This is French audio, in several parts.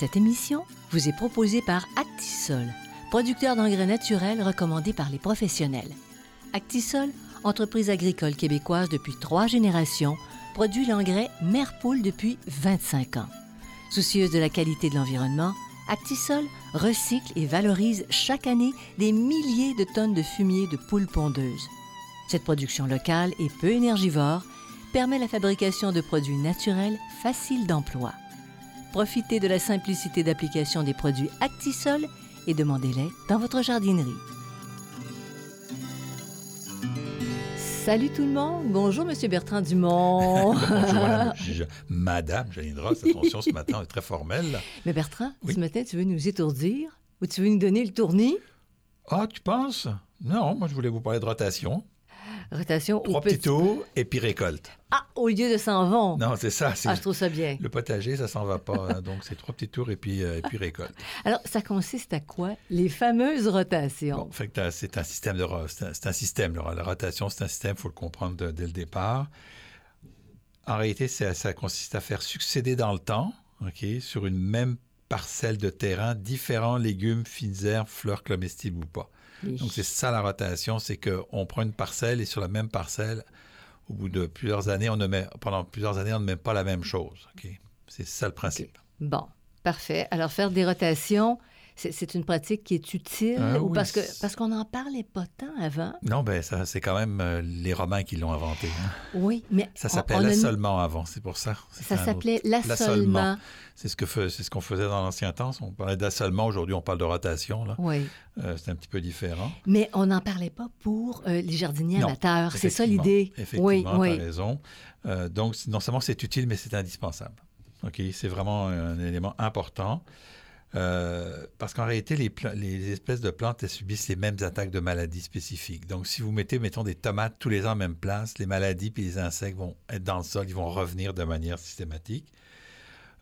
Cette émission vous est proposée par Actisol, producteur d'engrais naturels recommandé par les professionnels. Actisol, entreprise agricole québécoise depuis trois générations, produit l'engrais Merpoule depuis 25 ans. Soucieuse de la qualité de l'environnement, Actisol recycle et valorise chaque année des milliers de tonnes de fumier de poules pondeuses. Cette production locale et peu énergivore permet la fabrication de produits naturels faciles d'emploi. Profitez de la simplicité d'application des produits Actisol et demandez-les dans votre jardinerie. Salut tout le monde. Bonjour, Monsieur Bertrand Dumont. Bonjour, madame, je- madame Janine Ross. Attention, ce matin, on est très formel. là. Mais Bertrand, Oui. ce matin, tu veux nous étourdir ou tu veux nous donner le tournis? Ah, tu penses? Non, moi, je voulais vous parler de rotation. Rotation Trois petit... petits tours et puis récolte. Ah, au lieu de s'en vont. Non, c'est ça. c'est- Ah, je trouve ça bien. Le potager, ça s'en va pas. hein. Donc, c'est trois petits tours et puis, euh, et puis récolte. Alors, ça consiste à quoi? Les fameuses rotations. Bon, fait que c'est un système de c'est un, système. là. La rotation, c'est un système, il faut le comprendre de- dès le départ. En réalité, ça, ça consiste à faire succéder dans le temps, OK, sur une même parcelle de terrain, différents légumes, fines herbes, fleurs comestibles ou pas. Donc, c'est ça la rotation, c'est qu'on prend une parcelle et sur la même parcelle, au bout de plusieurs années, on ne met, pendant plusieurs années, on ne met pas la même chose. C'est ça le principe. Bon, parfait. Alors, faire des rotations, c'est une pratique qui est utile Ah ou oui, parce que parce qu'on n'en parlait pas tant avant? Non, ben ça, c'est quand même euh, les Romains qui l'ont inventé. hein. Oui, mais Ça s'appelait mis- l'assolement avant, c'est pour ça. Ça s'appelait l'assolement. C'est ce que c'est ce qu'on faisait dans l'ancien temps. On parlait d'assolement. Aujourd'hui, on parle de rotation. Là. Oui, Euh, c'est un petit peu différent. mais on n'en parlait pas pour euh, les jardiniers Non, amateurs. C'est ça l'idée. Effectivement, Oui, oui. raison. Donc, non seulement c'est utile, mais c'est indispensable. OK? C'est vraiment un élément important. Euh, parce qu'en réalité, les, espèces de plantes, elles subissent les mêmes attaques de maladies spécifiques. Donc, si vous mettez, mettons, des tomates tous les ans en même place, les maladies puis les insectes vont être dans le sol, ils vont revenir de manière systématique.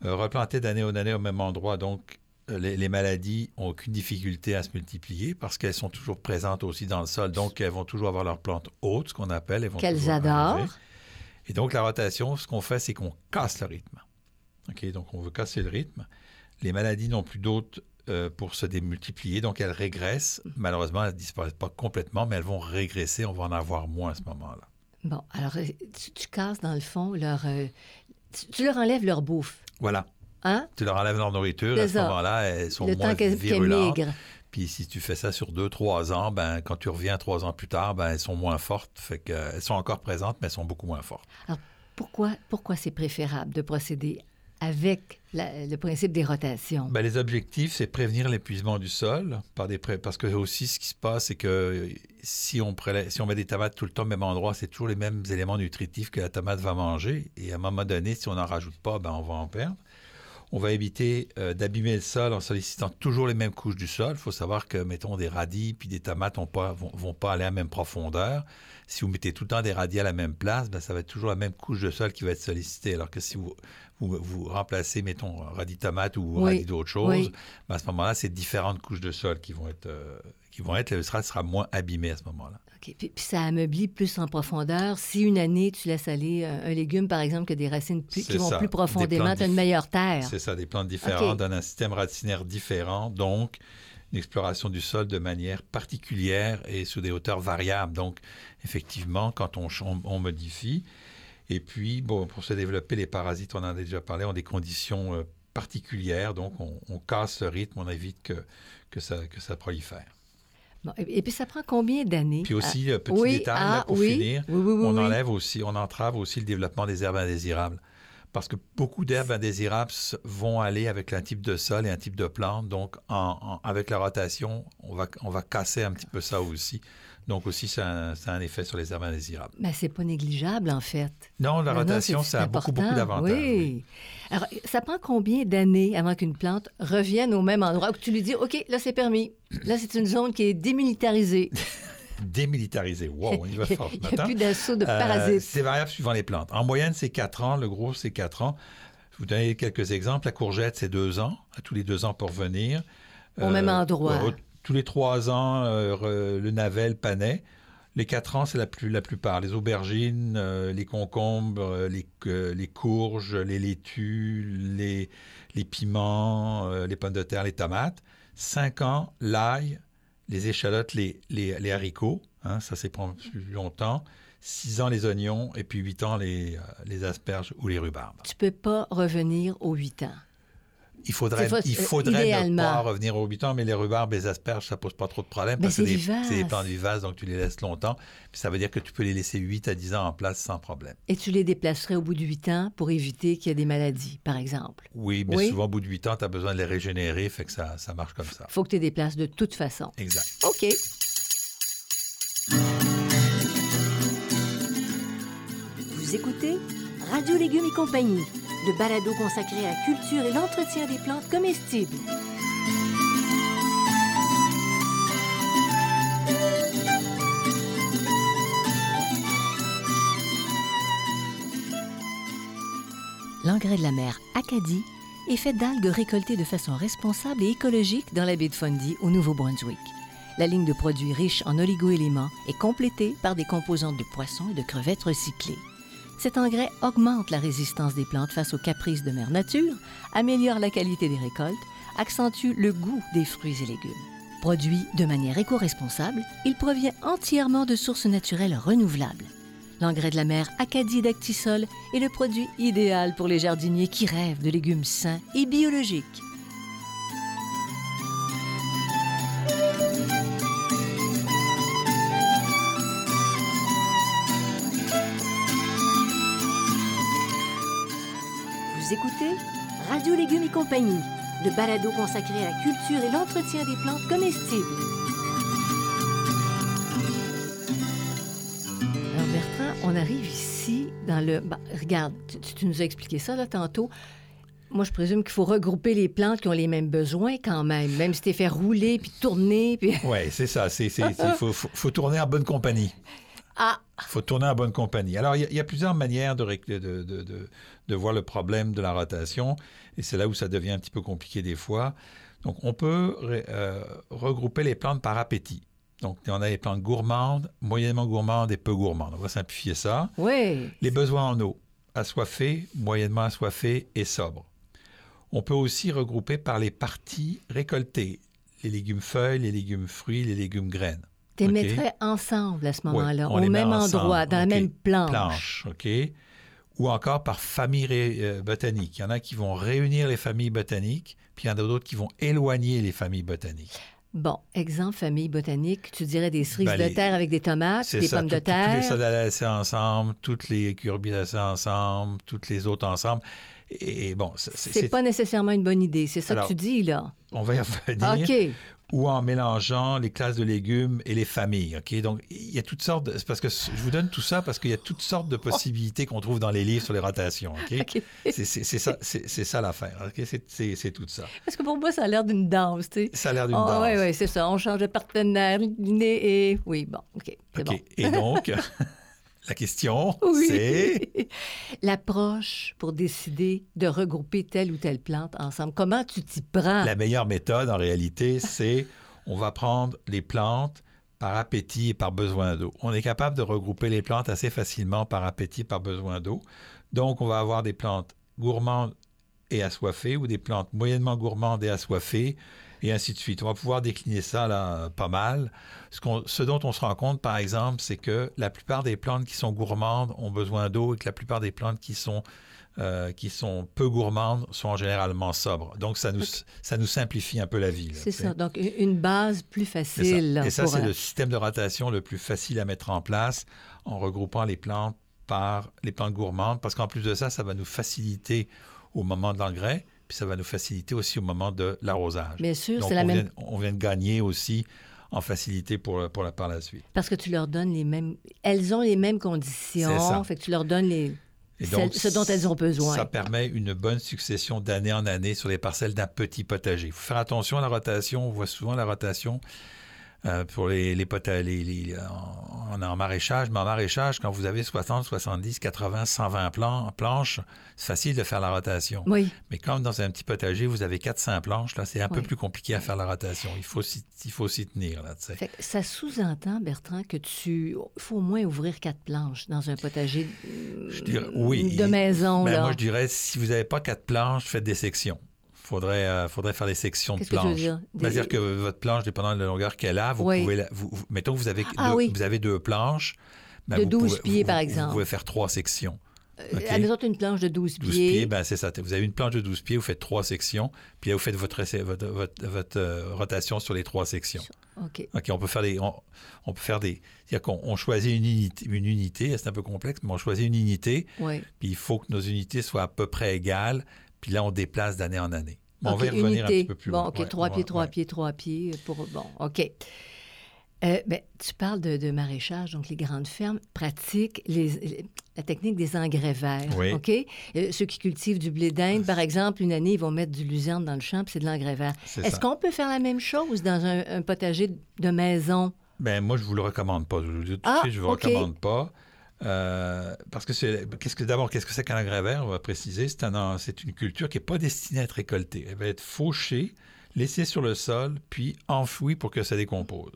Euh, replanter d'année en année au même endroit, donc, euh, les, les maladies ont aucune difficulté à se multiplier parce qu'elles sont toujours présentes aussi dans le sol. Donc, elles vont toujours avoir leurs plantes hautes, ce qu'on appelle. Elles vont Qu'elles adorent. Et donc, la rotation, ce qu'on fait, c'est qu'on casse le rythme. OK? Donc, on veut casser le rythme. Les maladies n'ont plus d'hôtes euh, pour se démultiplier, donc elles régressent. Malheureusement, elles ne disparaissent pas complètement, mais elles vont régresser. On va en avoir moins à ce moment-là. Bon, alors, euh, tu, tu casses dans le fond leur... euh, tu, tu leur enlèves leur bouffe, Voilà. hein? Tu leur enlèves leur nourriture. À ce moment-là, elles sont le moins temps virulentes. Puis si tu fais ça sur deux, trois ans, ben, quand tu reviens trois ans plus tard, ben, elles sont moins fortes. Fait que, elles sont encore présentes, mais elles sont beaucoup moins fortes. Pourquoi, pourquoi c'est préférable de procéder avec le principe des rotations? Ben, les objectifs, c'est prévenir l'épuisement du sol. Par des Parce que aussi, ce qui se passe, c'est que si on, prélève- si on met des tomates tout le temps au même endroit, c'est toujours les mêmes éléments nutritifs que la tomate va manger. Et à un moment donné, si on n'en rajoute pas, ben, on va en perdre. On va éviter euh, d'abîmer le sol en sollicitant toujours les mêmes couches du sol. Il faut savoir que, mettons, des radis puis des tomates ne vont, vont pas aller à la même profondeur. Si vous mettez tout le temps des radis à la même place, ben, ça va être toujours la même couche de sol qui va être sollicitée. Alors que si vous, vous, vous remplacez, mettons, radis tomate ou Oui, radis d'autre chose, oui. ben, à ce moment-là, c'est différentes couches de sol qui vont être, euh, qui vont être le sol sera moins abîmé à ce moment-là. OK. Puis, puis ça ameublit plus en profondeur. Si une année, tu laisses aller un, un légume, par exemple, que des racines plus- qui vont ça. plus profondément, tu as une meilleure terre. C'est ça, des plantes différentes, OK. donnent un système racinaire différent, donc une exploration du sol de manière particulière et sous des hauteurs variables. Donc, effectivement, quand on, on- on modifie, et puis, bon, pour se développer, les parasites, on en a déjà parlé, ont des conditions euh, particulières, donc on, on casse le rythme, on évite que, que, ça, que ça prolifère. Bon, et, et puis ça prend combien d'années? Puis aussi, euh, petit oui, détail, ah, là, pour oui. finir, Oui, on enlève aussi, on entrave aussi le développement des herbes indésirables. Parce que beaucoup d'herbes indésirables vont aller avec un type de sol et un type de plante. Donc, avec la rotation, on va, on va casser un petit peu ça aussi. Donc aussi, ça a, un, effet sur les herbes indésirables. Mais c'est pas négligeable, en fait. Non, la rotation, ça a beaucoup, beaucoup d'avantages. Oui. Alors, ça prend combien d'années avant qu'une plante revienne au même endroit où tu lui dis, OK, là, c'est permis. Là, c'est une zone qui est démilitarisée. démilitarisée. Wow, on y va fort. Il n'y a plus d'assaut de euh, parasites. c'est variable suivant les plantes. En moyenne, c'est 4 ans. Le gros, c'est 4 ans. Je vous donner quelques exemples. La courgette, c'est 2 ans. À tous les 2 ans pour venir. Au même euh, endroit tous les trois ans, euh, le navet, le panais. Les quatre ans, c'est la, plus, la plupart. Les aubergines, euh, les concombres, euh, les, les, courges, les laitues, les, les piments, les pommes de terre, les tomates. Cinq ans, l'ail, les échalotes, les, haricots. Hein, ça, c'est prend plus longtemps. Six ans, les oignons. Et puis huit ans, les, les asperges ou les rhubarbes. Tu peux pas revenir aux huit ans. Il faudrait, il faudrait ne pas revenir au ans, mais les rhubarbes les asperges, ça pose pas trop de problèmes parce que c'est des plantes vivaces, donc tu les laisses longtemps. Puis ça veut dire que tu peux les laisser 8 à 10 ans en place sans problème. Et tu les déplacerais au bout de 8 ans pour éviter qu'il y ait des maladies, par exemple? Oui, mais souvent au bout de 8 ans, tu as besoin de les régénérer, fait que ça, ça marche comme ça. Il faut que tu les déplaces de toute façon. Exact. OK. Vous écoutez Radio Légumes et compagnie le balado consacré à la culture et l'entretien des plantes comestibles. L'engrais de la mer Acadie est fait d'algues récoltées de façon responsable et écologique dans la baie de Fundy au Nouveau-Brunswick. La ligne de produits riches en oligo-éléments est complétée par des composantes de poissons et de crevettes recyclées. Cet engrais augmente la résistance des plantes face aux caprices de mère nature, améliore la qualité des récoltes, accentue le goût des fruits et légumes. Produit de manière éco-responsable, il provient entièrement de sources naturelles renouvelables. L'engrais de la mer Acadie d'Actisol est le produit idéal pour les jardiniers qui rêvent de légumes sains et biologiques. Radio Légumes et compagnie, le balado consacré à la culture et l'entretien des plantes comestibles. Alors Bertrand, on arrive ici dans le... Bah, regarde, tu, nous as expliqué ça là tantôt. Moi, je présume qu'il faut regrouper les plantes qui ont les mêmes besoins quand même, même si tu fait rouler puis tourner. Puis... Oui, c'est ça. Il faut, faut, tourner en bonne compagnie. Ah! Il faut tourner en bonne compagnie. Alors, il y, a plusieurs manières de, de, de, de, voir le problème de la rotation, et c'est là où ça devient un petit peu compliqué des fois. Donc, on peut euh, regrouper les plantes par appétit. Donc, on a les plantes gourmandes, moyennement gourmandes et peu gourmandes. On va simplifier ça. Oui. Les besoins en eau, assoiffés, moyennement assoiffés et sobres. On peut aussi regrouper par les parties récoltées, les légumes feuilles, les légumes fruits, les légumes graines. Tu les mettrais ensemble à ce moment-là, au même endroit, dans la même planche. Planche, OK. Ou encore par famille euh, botanique. Il y en a qui vont réunir les familles botaniques, puis il y en a d'autres qui vont éloigner les familles botaniques. Bon, exemple, famille botanique, tu dirais des cerises ben, de terre avec des tomates, des pommes de terre. Toutes les sodalacées ensemble, toutes les curbitacées ensemble, toutes les autres ensemble. Et, bon, c'est pas nécessairement une bonne idée. C'est ça que tu dis, là. On va y revenir. OK ou en mélangeant les classes de légumes et les familles. Ok, donc il y a toutes sortes. De, parce que je vous donne tout ça parce qu'il y a toutes sortes de possibilités qu'on trouve dans les livres sur les rotations. Ok, c'est ça, c'est ça l'affaire. Ok, c'est tout ça. Parce que pour moi, ça a l'air d'une danse. Tu sais. Ça a l'air d'une oh, danse. Oui, oui, c'est ça. On change de partenaire, et oui, bon, ok, c'est bon. Et donc? La question, c'est... L'approche pour décider de regrouper telle ou telle plante ensemble. Comment tu t'y prends? La meilleure méthode, en réalité, c'est on va prendre les plantes par appétit et par besoin d'eau. On est capable de regrouper les plantes assez facilement par appétit, par besoin d'eau. Donc, on va avoir des plantes gourmandes et assoiffées ou des plantes moyennement gourmandes et assoiffées et ainsi de suite. On va pouvoir décliner ça là, pas mal. Ce, ce, dont on se rend compte, par exemple, c'est que la plupart des plantes qui sont gourmandes ont besoin d'eau et que la plupart des plantes qui sont, euh, qui sont peu gourmandes sont généralement sobres. Donc, ça nous, ça nous simplifie un peu la vie. C'est ça. Donc, une base plus facile. Et ça, c'est le système de rotation le plus facile à mettre en place en regroupant les plantes par les plantes gourmandes, parce qu'en plus de ça, ça va nous faciliter au moment de l'engrais, puis ça va nous faciliter aussi au moment de l'arrosage. Bien sûr, Donc, c'est la on, même. vient, on vient de gagner aussi en facilité pour, pour la, par la suite. Parce que tu leur donnes les mêmes. Elles ont les mêmes conditions. Ça. Fait que tu leur donnes les. Et celles- ce dont elles ont besoin. Ça permet une bonne succession d'année en année sur les parcelles d'un petit potager. Il faut faire attention à la rotation. On voit souvent la rotation euh, pour les, les potagers les- en, en maraîchage. Mais en maraîchage, quand vous avez 60, 70, 80, 120 plan- planches, c'est facile de faire la rotation. Oui. Mais quand dans un petit potager, vous avez 400 planches, là, c'est un peu plus compliqué à faire la rotation. Il faut s'y, il faut s'y tenir, là, tu sais. Fait que ça sous-entend, Bertrand, que tu. Il faut au moins ouvrir quatre planches dans un potager euh, Je dirais- oui. de maison. Ben, là. moi, je dirais, si vous n'avez pas quatre planches, faites des sections. Faudrait, euh, faudrait faire des sections de que planches. dire? Des- C'est-à-dire que votre planche, dépendant de la longueur qu'elle a, vous Oui. pouvez... la- vous, mettons que vous avez, Ah deux, oui. vous avez deux planches. ben, De vous 12 pouvez- pieds, vous- par exemple. Vous pouvez faire trois sections. Euh, OK. Admettons, une planche de 12, 12 pieds, ben, c'est ça. Vous avez une planche de 12 pieds, vous faites trois sections, puis là, vous faites votre, votre, votre, votre, euh, rotation sur les trois sections. OK. OK, on peut faire des... On, on peut faire des... C'est-à-dire qu'on on choisit une unité, une unité, c'est un peu complexe, mais on choisit une unité, Oui. puis il faut que nos unités soient à peu près égales, puis là, on déplace d'année en année. On va y revenir unité. un petit peu plus Bon, loin. OK, trois pieds, trois pieds, trois pieds. Pour... Bon, OK. Euh, ben, tu parles de, de maraîchage, donc les grandes fermes pratiquent les- les- la technique des engrais verts. Oui. OK? Euh, ceux qui cultivent du blé d'Inde, par exemple, une année, ils vont mettre du luzerne dans le champ, puis c'est de l'engrais vert. Est-ce qu'on peut faire la même chose dans un, un potager de maison? Ben, moi, je vous le recommande pas. Je vous le dis tout de Ah, suite, je vous recommande pas. Euh, parce que c'est d'abord qu'est-ce que c'est qu'un vert On va préciser. C'est un, c'est une culture qui est pas destinée à être récoltée. Elle va être fauchée, laissée sur le sol, puis enfouie pour que ça décompose.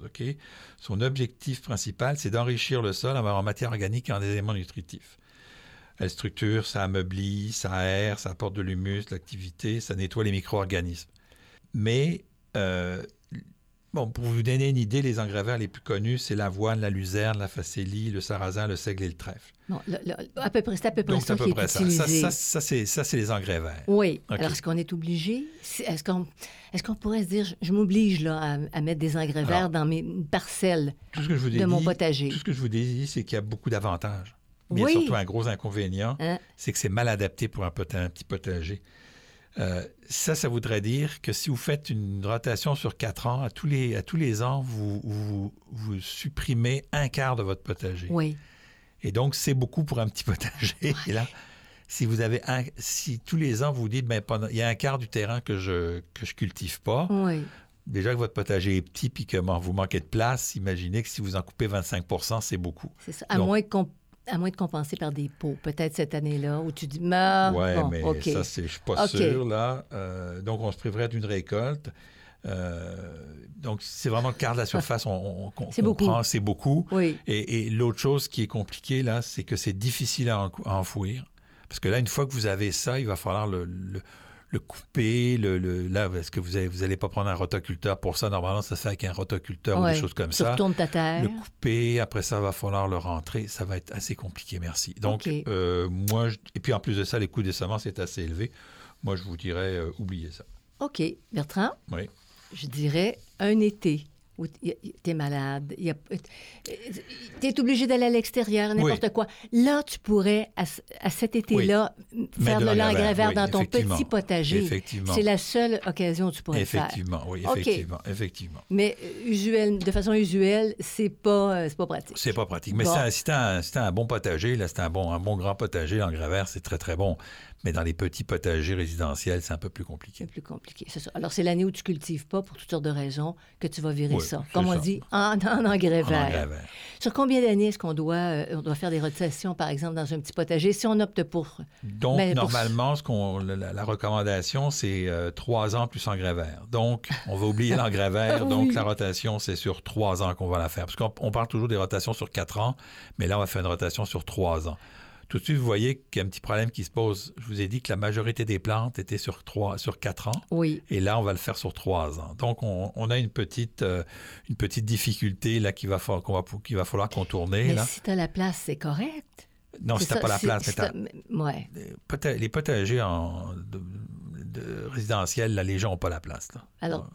Son objectif principal, c'est d'enrichir le sol en, en matière organique et en éléments nutritifs. Elle structure, ça ameublit, ça aère, ça apporte de l'humus, de l'activité, ça nettoie les micro-organismes. Mais euh, Bon, pour vous donner une idée, les engrais verts les plus connus, c'est l'avoine, la luzerne, la facélie, le sarrasin, le seigle et le trèfle. Bon, le- le- à peu près, c'est à peu près Donc, ça à qui peu est près ça. utilisé. Ça, ça, ça, c'est, ça, c'est les engrais verts. Oui. OK. Alors, est-ce qu'on est obligé? Est-ce qu'on est qu'on pourrait se dire, je, je m'oblige là, à, à mettre des engrais Alors, verts dans mes parcelles Tout ce que je vous ai de mon potager? Tout ce que je vous dit, c'est qu'il y a beaucoup d'avantages. Mais il y a surtout un gros inconvénient, Hein? c'est que c'est mal adapté pour un, pot- un petit potager. Euh, ça, ça voudrait dire que si vous faites une rotation sur quatre ans, à tous les, à tous les ans, vous, vous, vous supprimez un quart de votre potager. Oui. Et donc, c'est beaucoup pour un petit potager. Et là, si vous avez un, si tous les ans vous dites, ben, pendant, il y a un quart du terrain que je que je cultive pas, Oui. déjà que votre potager est petit puis que vous manquez de place, imaginez que si vous en coupez 25% c'est beaucoup. C'est ça. À Donc- moins, comp- à moins de compenser par des pots, peut-être cette année-là, où tu dis, mais bon, mais ça, c'est, je suis pas sûr là. Euh, donc, on se priverait d'une récolte. Euh, donc, c'est vraiment le quart de la surface. On, on- C'est beaucoup. prend, c'est beaucoup. Oui. Et, et l'autre chose qui est compliquée, là, c'est que c'est difficile à, en- à enfouir. Parce que là, une fois que vous avez ça, il va falloir le, le- le couper. Le, le- là, est-ce que vous n'allez vous allez pas prendre un rotoculteur pour ça? Normalement, ça se fait avec un rotoculteur ou des choses comme ça. ta terre. Le couper, après ça, va falloir le rentrer. Ça va être assez compliqué, merci. Donc, euh, moi, je- et puis en plus de ça, les coûts des semences est assez élevé. Moi, je vous dirais, euh, oubliez ça. OK. Bertrand, Oui. je dirais un été où tu es malade, tu es obligé d'aller à l'extérieur, n'importe Oui. quoi. Là, tu pourrais, à, à cet été-là, faire de l'engrais vert oui, dans ton petit potager. Effectivement. C'est la seule occasion où tu pourrais le faire. Effectivement, oui, effectivement, effectivement. Mais euh, usuel, de façon usuelle, c'est pas, euh, pas pratique. C'est pas pratique. Mais Bon. si t'as un, un bon potager, là, c'est un bon, un bon grand potager, l'engrais vert, c'est très, très bon. Mais dans les petits potagers résidentiels, c'est un peu plus compliqué. C'est plus compliqué, c'est ça. Alors, c'est l'année où tu cultives pas, pour toutes sortes de raisons, que tu vas virer Oui, ça. Comme on ça. dit, en, en engrais En vert. engrais vert. Sur combien d'années est-ce qu'on doit, euh, on doit faire des rotations, par exemple, dans un petit potager, si on opte pour... Donc, Mais pour- normalement, ce qu'on, la, recommandation, c'est euh, trois ans plus engrais vert. Donc, on va oublier l'engrais vert. Donc, la rotation, c'est sur trois ans qu'on va la faire. Parce qu'on on parle toujours des rotations sur quatre ans, mais là, on va faire une rotation sur trois ans. Tout de suite, vous voyez qu'il y a un petit problème qui se pose. Je vous ai dit que la majorité des plantes étaient sur, trois, sur quatre ans. Oui, Et là, on va le faire sur trois ans. Donc, on, on a une petite, euh, une petite difficulté là qu'il va, fa- qu'on va, qu'il va falloir contourner. mais Là. si tu as la place, c'est correct. Non, si t'as pas la place, mais t'as- Ouais. les pota- les potagers en, de, de résidentiels, là, les gens n'ont pas la place. là. Alors,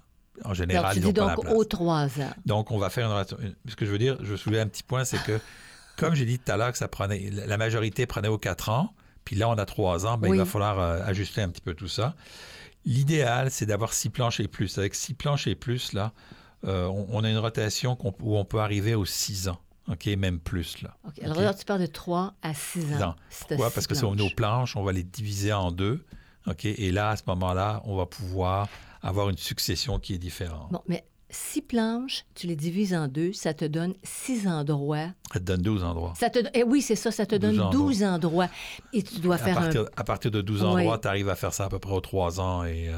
en général, Alors, tu ils n'ont pas la donc place. aux trois ans. Donc, on va faire une Ce que je veux dire, je veux soulever un petit point, c'est que comme j'ai dit tout à l'heure que ça prenait, la majorité prenait aux 4 ans, puis là, on a 3 ans, ben, Oui. il va falloir euh, ajuster un petit peu tout ça. L'idéal, c'est d'avoir 6 planches et plus. Avec 6 planches et plus, là, euh, on, on a une rotation où on peut arriver aux 6 ans, OK, même plus, là. OK. Alors tu parles de 3 à 6 ans. Non. Pourquoi? Parce que sur nos planches. planches, on va les diviser en deux, OK, et là, à ce moment-là, on va pouvoir avoir une succession qui est différente. Bon, mais 6 planches, tu les divises en deux, ça te donne 6 endroits. Ça te donne 12 endroits. Ça te, eh oui, c'est ça, ça te 12 donne endroits. 12 endroits. Et tu dois À faire un partir, à partir de 12 Oui. endroits, tu arrives à faire ça à peu près aux 3 ans et euh,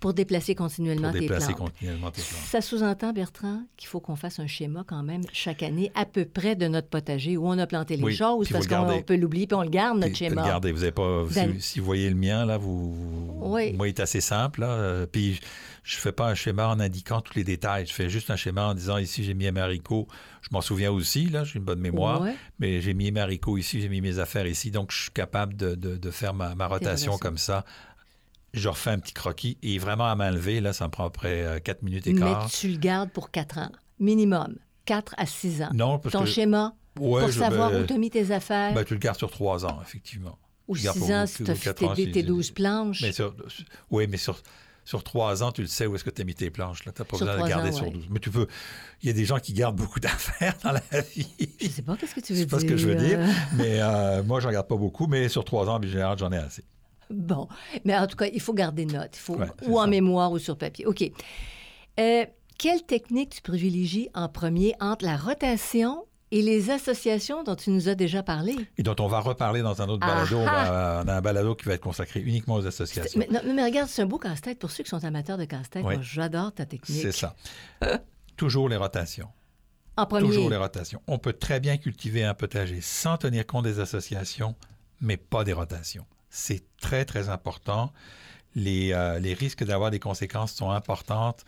pour déplacer continuellement pour tes déplacer plantes. continuellement tes plantes. Ça sous-entend, Bertrand, qu'il faut qu'on fasse un schéma quand même chaque année à peu près de notre potager où on a planté les Oui, choses parce le qu'on peut l'oublier puis on le garde, notre Puis, schéma. Regardez, vous avez pas. Dan- Si, si vous voyez le mien, là, vous. Oui. Moi, il est assez simple, là. euh, Puis, je fais pas un schéma en indiquant tous les détails. Je fais juste un schéma en disant ici, j'ai mis mes haricots. Je m'en souviens aussi, là, j'ai une bonne mémoire. Mais j'ai mis mes haricots ici, j'ai mis mes affaires ici. Donc, je suis capable de, de- de faire ma, ma rotation comme ça. Je refais un petit croquis. Et vraiment, à main levée, là, ça me prend à peu près 4 minutes et Mais quart. tu le gardes pour 4 ans, minimum. 4 à 6 ans. Non, parce Ton que. schéma, Ouais, pour je- savoir ben, où tu as mis tes affaires, ben, tu le gardes sur 3 ans, effectivement. ou je garde 6 pour- ans si tu as fait tes, c'est- tes c'est- 12 planches. Mais sur, oui, mais sur, sur trois ans, tu le sais où est-ce que tu as mis tes planches. Tu n'as pas Sur besoin de garder ans, sur ouais. 12. Mais tu peux. Il y a des gens qui gardent beaucoup d'affaires dans la vie. Je sais pas qu'est-ce que tu Je veux sais dire. pas ce que je veux dire. euh, Mais euh, moi, je n'en garde pas beaucoup. Mais sur trois ans, en général, j'en ai assez. Bon, mais en tout cas, il faut garder note. Il faut, Ouais, ou en mémoire ou sur papier. OK. Euh, quelle technique tu privilégies en premier entre la rotation et les associations dont tu nous as déjà parlé? Et dont on va reparler dans un autre Ah balado. Ah! on a un balado qui va être consacré uniquement aux associations. Mais, non, mais regarde, c'est un beau casse-tête pour ceux qui sont amateurs de casse-tête. Oui. Moi, j'adore ta technique. C'est ça. Toujours les rotations. En premier. Toujours les rotations. On peut très bien cultiver un potager sans tenir compte des associations, mais pas des rotations. C'est très, très important. Les, euh, les risques d'avoir des conséquences sont importantes.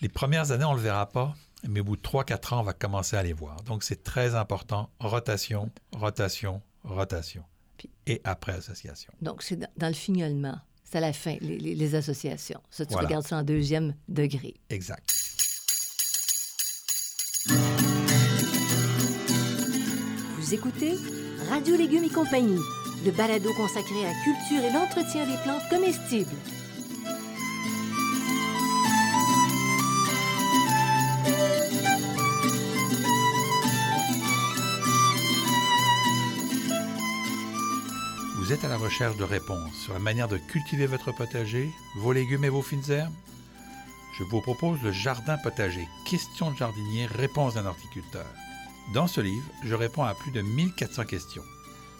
Les premières années, on ne le verra pas, mais au bout de 3-4 ans, on va commencer à les voir. Donc, c'est très important. Rotation, rotation, rotation. Puis- Et après association. Donc, c'est dans, dans le fignolement. C'est à la fin, les, les- les associations. Ça, tu Voilà. regardes ça en deuxième degré. Exact. Vous écoutez Radio Légumes et compagnie, le balado consacré à la culture et l'entretien des plantes comestibles. Vous êtes à la recherche de réponses sur la manière de cultiver votre potager, vos légumes et vos fines herbes? Je vous propose le Jardin potager, questions de jardinier, réponses d'un horticulteur. Dans ce livre, je réponds à plus de 1400 questions.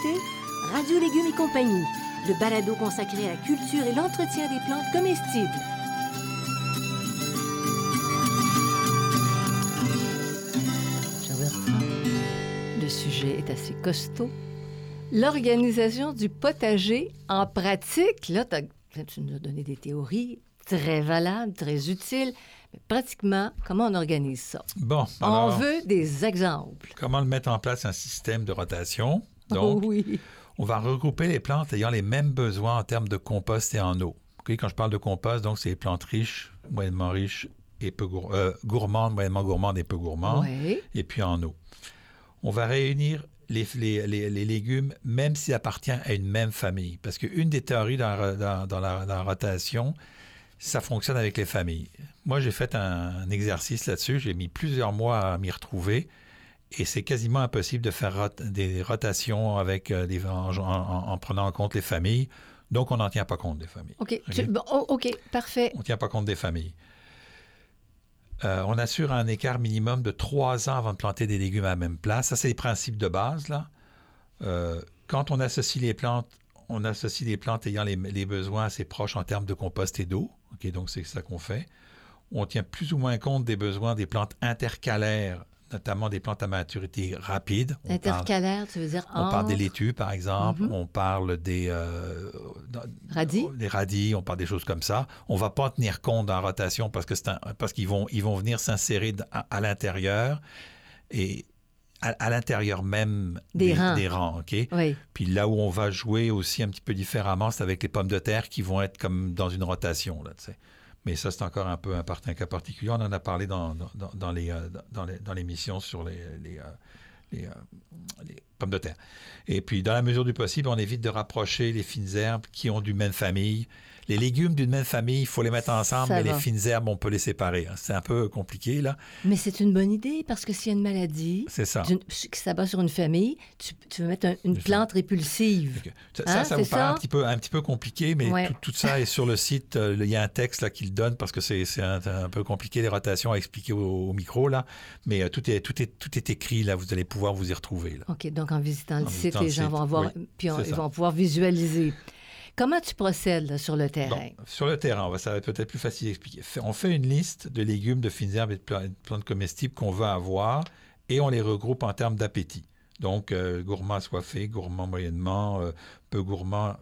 Écoutez Radio Légumes et compagnie, le balado consacré à la culture et l'entretien des plantes comestibles. Le sujet est assez costaud. L'organisation du potager en pratique, là, tu nous as donné des théories très valables, très utiles, mais pratiquement, comment on organise ça? Bon, on veut des exemples. comment mettre en place un système de rotation? Donc, oh oui. on va regrouper les plantes ayant les mêmes besoins en termes de compost et en eau. Quand je parle de compost, donc c'est les plantes riches, moyennement riches et peu gour- euh, gourmandes, moyennement gourmandes et peu gourmandes, et puis en eau. On va réunir les, les- les- les légumes, même s'ils appartiennent à une même famille. Parce qu'une des théories dans, la- dans- dans la, dans la rotation, ça fonctionne avec les familles. Moi, j'ai fait un, un exercice là-dessus. J'ai mis plusieurs mois à m'y retrouver. Et c'est quasiment impossible de faire rot- des rotations avec euh, des, en, en- en prenant en compte les familles. Donc, on n'en tient pas compte des familles. OK. Tu- OK. bon, oh, OK, parfait. On ne tient pas compte des familles. Euh, on assure un écart minimum de trois ans avant de planter des légumes à la même place. Ça, c'est les principes de base. Là. Euh, quand on associe les plantes, on associe les plantes ayant les, les besoins assez proches en termes de compost et d'eau. OK, donc, c'est ça qu'on fait. On tient plus ou moins compte des besoins des plantes intercalaires notamment des plantes à maturité rapide. On parle, Intercalaire, tu veux dire on parle des laitues, par exemple. Mhm. On parle des... euh, Radis? Des radis, on parle des choses comme ça. On va pas tenir compte dans la rotation parce que c'est parce qu'ils vont, ils vont venir s'insérer à, à l'intérieur et à, à l'intérieur même Des rangs. des rangs, OK? Oui. Puis là où on va jouer aussi un petit peu différemment, c'est avec les pommes de terre qui vont être comme dans une rotation, là, tu sais. Mais ça, c'est encore un peu un, cas particulier. On en a parlé dans, dans, dans- euh, les- dans l'émission sur les, les, euh, euh, les pommes de terre. Et puis, dans la mesure du possible, on évite de rapprocher les fines herbes qui ont d'une même famille. Les légumes d'une même famille, il faut les mettre ensemble, Ça mais va. les fines herbes, on peut les séparer. hein. C'est un peu compliqué, là. Mais c'est une bonne idée parce que s'il y a une maladie C'est ça. qui s'abat sur une famille, tu, tu veux mettre un- une plante répulsive. Ça, Hein, ça, ça vous paraît un petit, peu, un petit peu compliqué, mais Ouais. tout, tout ça est sur le site. Euh, Il y a un texte là, qui le donne parce que c'est un, un peu compliqué les rotations à expliquer au, au micro. Là. Mais euh, tout, est, tout, est, tout est écrit. Là. Vous allez pouvoir vous y retrouver. Là. OK, donc en visitant le site, les le gens site, vont voir, oui, puis on- ils vont pouvoir visualiser. Comment tu procèdes là, sur le terrain? Bon, sur le terrain, on va- ça va être peut-être plus facile à expliquer. On fait une liste de légumes, de fines herbes et de pla- de plantes comestibles qu'on veut avoir et on les regroupe en termes d'appétit. Donc, euh, gourmand assoiffé, gourmand moyennement, euh, peu gourmand.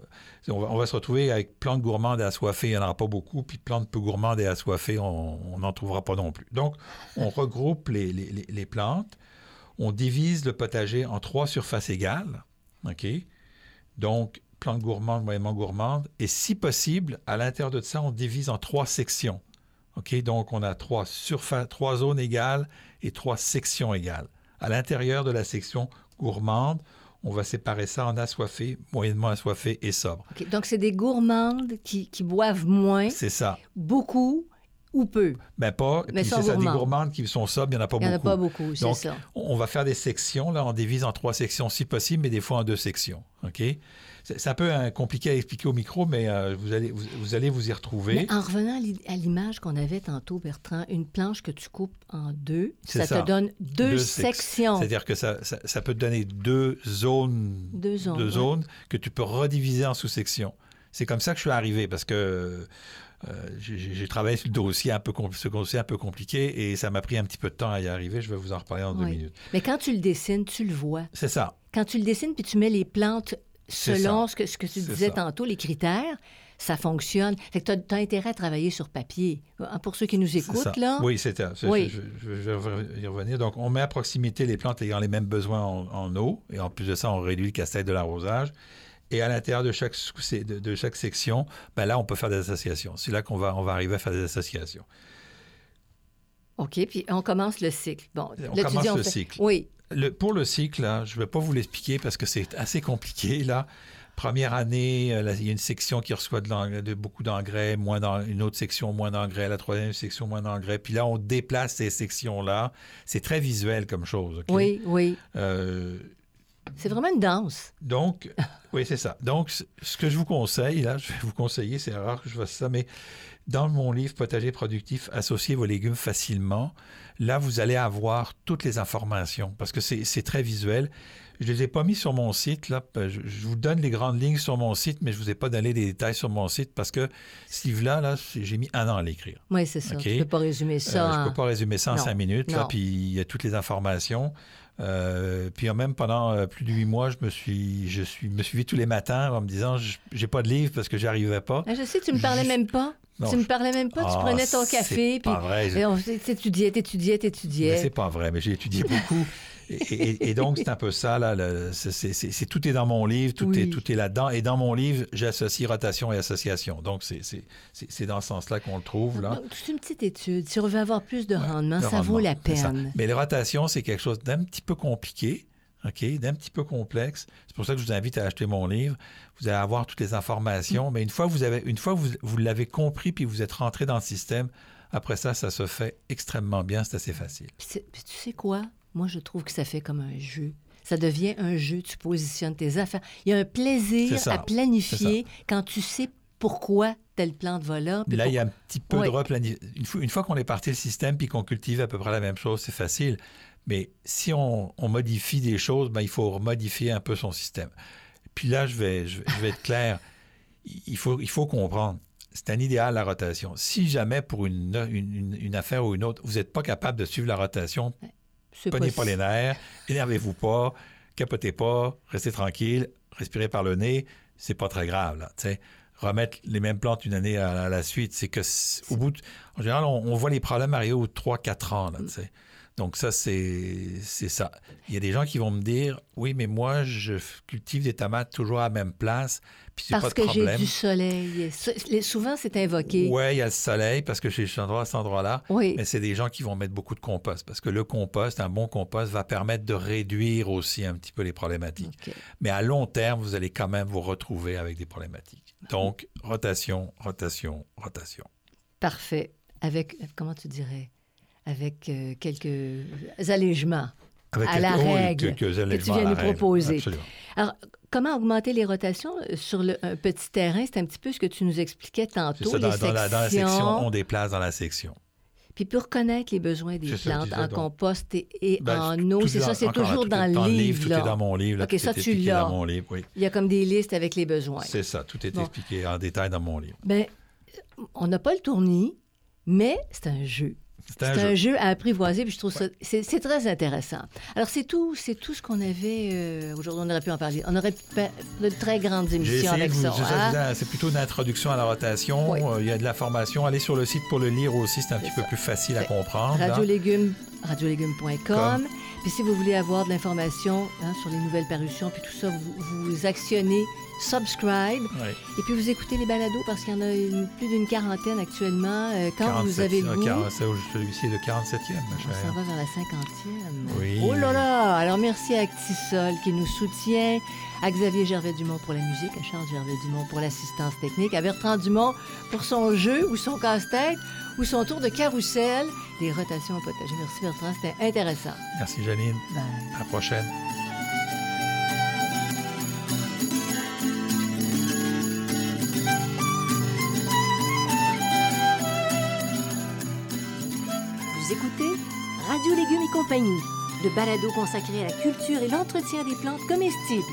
On va, on va se retrouver avec plantes gourmandes et assoiffées, il n'y en aura pas beaucoup, puis plantes peu gourmandes et assoiffées, on n'en trouvera pas non plus. Donc, on regroupe les, les- les- les plantes, on divise le potager en trois surfaces égales, OK? Donc, plantes gourmandes, moyennement gourmandes, et si possible, à l'intérieur de ça, on divise en trois sections. Donc, on a trois, trois zones égales et trois sections égales. À l'intérieur de la section gourmande, on va séparer ça en assoiffé, moyennement assoiffé et sobre. OK, Donc, c'est des gourmandes qui, qui boivent moins, C'est ça. beaucoup ou peu. Ben pas. Mais Puis c'est ça, des gourmandes. qui sont sobres, il n'y en a pas Il n'y en a beaucoup. pas beaucoup, c'est Donc, ça. On va faire des sections, là, on divise en trois sections si possible, mais des fois en deux sections. OK? C'est c'est un peu hein, compliqué à expliquer au micro, mais euh, vous, allez, vous, vous allez vous y retrouver. Mais en revenant à l'i- à l'image qu'on avait tantôt, Bertrand, une planche que tu coupes en deux, ça, ça. te donne deux, sections. C'est-à-dire que ça, ça, ça peut te donner deux zones, Deux zones, deux ouais. zones que tu peux rediviser en sous-sections. C'est comme ça que je suis arrivé parce que j'ai j'ai travaillé sur le dossier un peu ce dossier un peu compliqué et ça m'a pris un petit peu de temps à y arriver. Je vais vous en reparler dans deux minutes. Mais quand tu le dessines, tu le vois. C'est ça. Quand tu le dessines puis tu mets les plantes selon ce que, ce que tu disais ça. tantôt, les critères, ça fonctionne. Fait que tu as, intérêt à travailler sur papier. Hein, Pour ceux qui nous écoutent, là, Oui, c'est Oui. Je, je- je vais y revenir. Donc, on met à proximité les plantes ayant les mêmes besoins en, en eau. Et en plus de ça, on réduit le casse-tête de l'arrosage. Et à l'intérieur de chaque, de, de chaque section, ben là, on peut faire des associations. C'est là qu'on va, on va arriver à faire des associations. OK, puis on commence le cycle. Bon, On là, commence dis, on le fait- cycle. Oui, Le- pour le cycle, là, je ne vais pas vous l'expliquer parce que c'est assez compliqué. Là. Première année, euh, là, il y a une section qui reçoit de, beaucoup d'engrais, moins une autre section, moins d'engrais, la troisième section, moins d'engrais. Puis là, on déplace ces sections-là. C'est très visuel comme chose. Oui, oui. Euh, C'est vraiment une danse. donc, oui, c'est ça. Donc, ce que je vous conseille, là, je vais vous conseiller, c'est rare que je fasse ça, mais dans mon livre Potager productif, associez vos légumes facilement. Là, vous allez avoir toutes les informations parce que c'est très visuel. Je ne les ai pas mis sur mon site. Là. Je, je vous donne les grandes lignes sur mon site, mais je ne vous ai pas donné les détails sur mon site parce que ce livre-là, là, j'ai mis un an à l'écrire. Oui, c'est ça. OK. Tu ne peux pas résumer ça. Euh, je ne en- peux pas résumer ça en Non, cinq minutes. Là, puis il y a toutes les informations. Euh, puis même pendant euh, plus de huit mois, je me suis, je suis, me suis vu tous les matins en me disant, je- j'ai pas de livre parce que j'y arrivais pas. Ah, je sais, tu me parlais même pas. Non, tu me parlais même pas. tu Ah, prenais ton café. Puis pas vrai. je- on t'étudiais, t'étudiais, t'étudiais. c'est pas vrai, mais j'ai étudié beaucoup. Et, donc, c'est un peu ça, là. c'est- tout est dans mon livre, tout Oui. est, tout est là-dedans. Et dans mon livre, j'associe rotation et association. Donc, c'est- c'est dans ce sens-là qu'on le trouve, là. Donc, C'est une petite étude. Si on veut avoir plus de rendement, ça rendement, vaut la peine. Mais les rotations, c'est quelque chose d'un petit peu compliqué, OK, d'un petit peu complexe. C'est pour ça que je vous invite à acheter mon livre. Vous allez avoir toutes les Mm. informations, mais une fois, vous avez, une fois vous, vous l'avez compris puis vous êtes rentré dans le système, après ça, ça se fait extrêmement bien, c'est assez facile. Puis, puis tu sais quoi? Moi, je trouve que ça fait comme un jeu. Ça devient un jeu. Tu positionnes tes affaires. Il y a un plaisir à planifier quand tu sais pourquoi telle plante va là. puis Là, il y a un petit peu de replanification. Une fois, qu'on est parti le système puis qu'on cultive à peu près la même chose, c'est facile. Mais si on, on modifie des choses, ben, il faut modifier un peu son système. Puis là, je vais, je, je vais être clair. Il faut, il faut comprendre. C'est un idéal, la rotation. Si jamais, pour une, une, une- une affaire ou une autre, vous n'êtes pas capable de suivre la rotation, Prenez pas les nerfs, énervez-vous pas, capotez pas, restez tranquille, respirez par le nez, c'est pas très grave, là, tu sais. Remettre les mêmes plantes une année à, la suite, c'est que, au bout de- en général, on, on voit les problèmes arriver au 3-4 ans, là, tu sais. Donc ça, c'est ça. Il y a des gens qui vont me dire, oui, mais moi, je cultive des tomates toujours à la même place, puis c'est pas Parce de que j'ai du soleil. Souvent, c'est invoqué. Ouais, il y a le soleil parce que je suis endroit à cet endroit-là. Oui. Mais c'est des gens qui vont mettre beaucoup de compost parce que le compost, un bon compost, va permettre de réduire aussi un petit peu les problématiques. Mais à long terme, vous allez quand même vous retrouver avec des problématiques. Donc, rotation, rotation, rotation. Parfait. Avec, comment tu dirais, avec euh, quelques allégements. Avec À la règle quelques tu viens nous proposer. Absolument. Alors, comment augmenter les rotations euh, sur le, un petit terrain? C'est un petit peu ce que tu nous expliquais C'est tantôt. ça, dans, les dans la, dans la section, on déplace dans la section. Puis pour connaître les besoins des ça, plantes en donc. compost et, et Ben, en eau, c'est ça, c'est là, toujours dans le livre. Tout là. est dans mon livre. là, OK, tout ça, est tu l'as. dans mon livre, oui. Il y a comme des listes avec les besoins. C'est ça, tout est Bon. expliqué en détail dans mon livre. Ben, on n'a pas le tournis, mais c'est un jeu. C'est un jeu. un jeu à apprivoiser, puis je trouve ça... C'est très intéressant. Alors, c'est tout, c'est tout ce qu'on avait... euh, Aujourd'hui, on aurait pu en parler. On aurait pu faire de très grandes émissions avec vous- ça. c'est hein? plutôt une introduction à la rotation. Oui. Euh, Il y a de l'information. Allez sur le site pour le lire aussi. C'est un petit ça. peu plus facile à comprendre. là. Radiolégumes, radiolégumes.com. Puis si vous voulez avoir de l'information hein, sur les nouvelles parutions, puis tout ça, vous, vous actionnez subscribe. Et puis vous écoutez les balados parce qu'il y en a une- plus d'une quarantaine actuellement. Euh, quand vous 47, avez le euh, goût, 40, c'est- Celui-ci est le 47e, ma on s'en chère. va vers la cinquantième. Oui. Oh là là! Alors merci à Actisol qui nous soutient, à Xavier Gervais-Dumont pour la musique, à Charles Gervais-Dumont pour l'assistance technique, à Bertrand Dumont pour son jeu ou son casse-tête ou son tour de carrousel, les rotations au potager. Merci Bertrand, c'était intéressant. Merci, Janine. Bye. À la prochaine. Radio Légumes et compagnie, le balado consacré à la culture et l'entretien des plantes comestibles.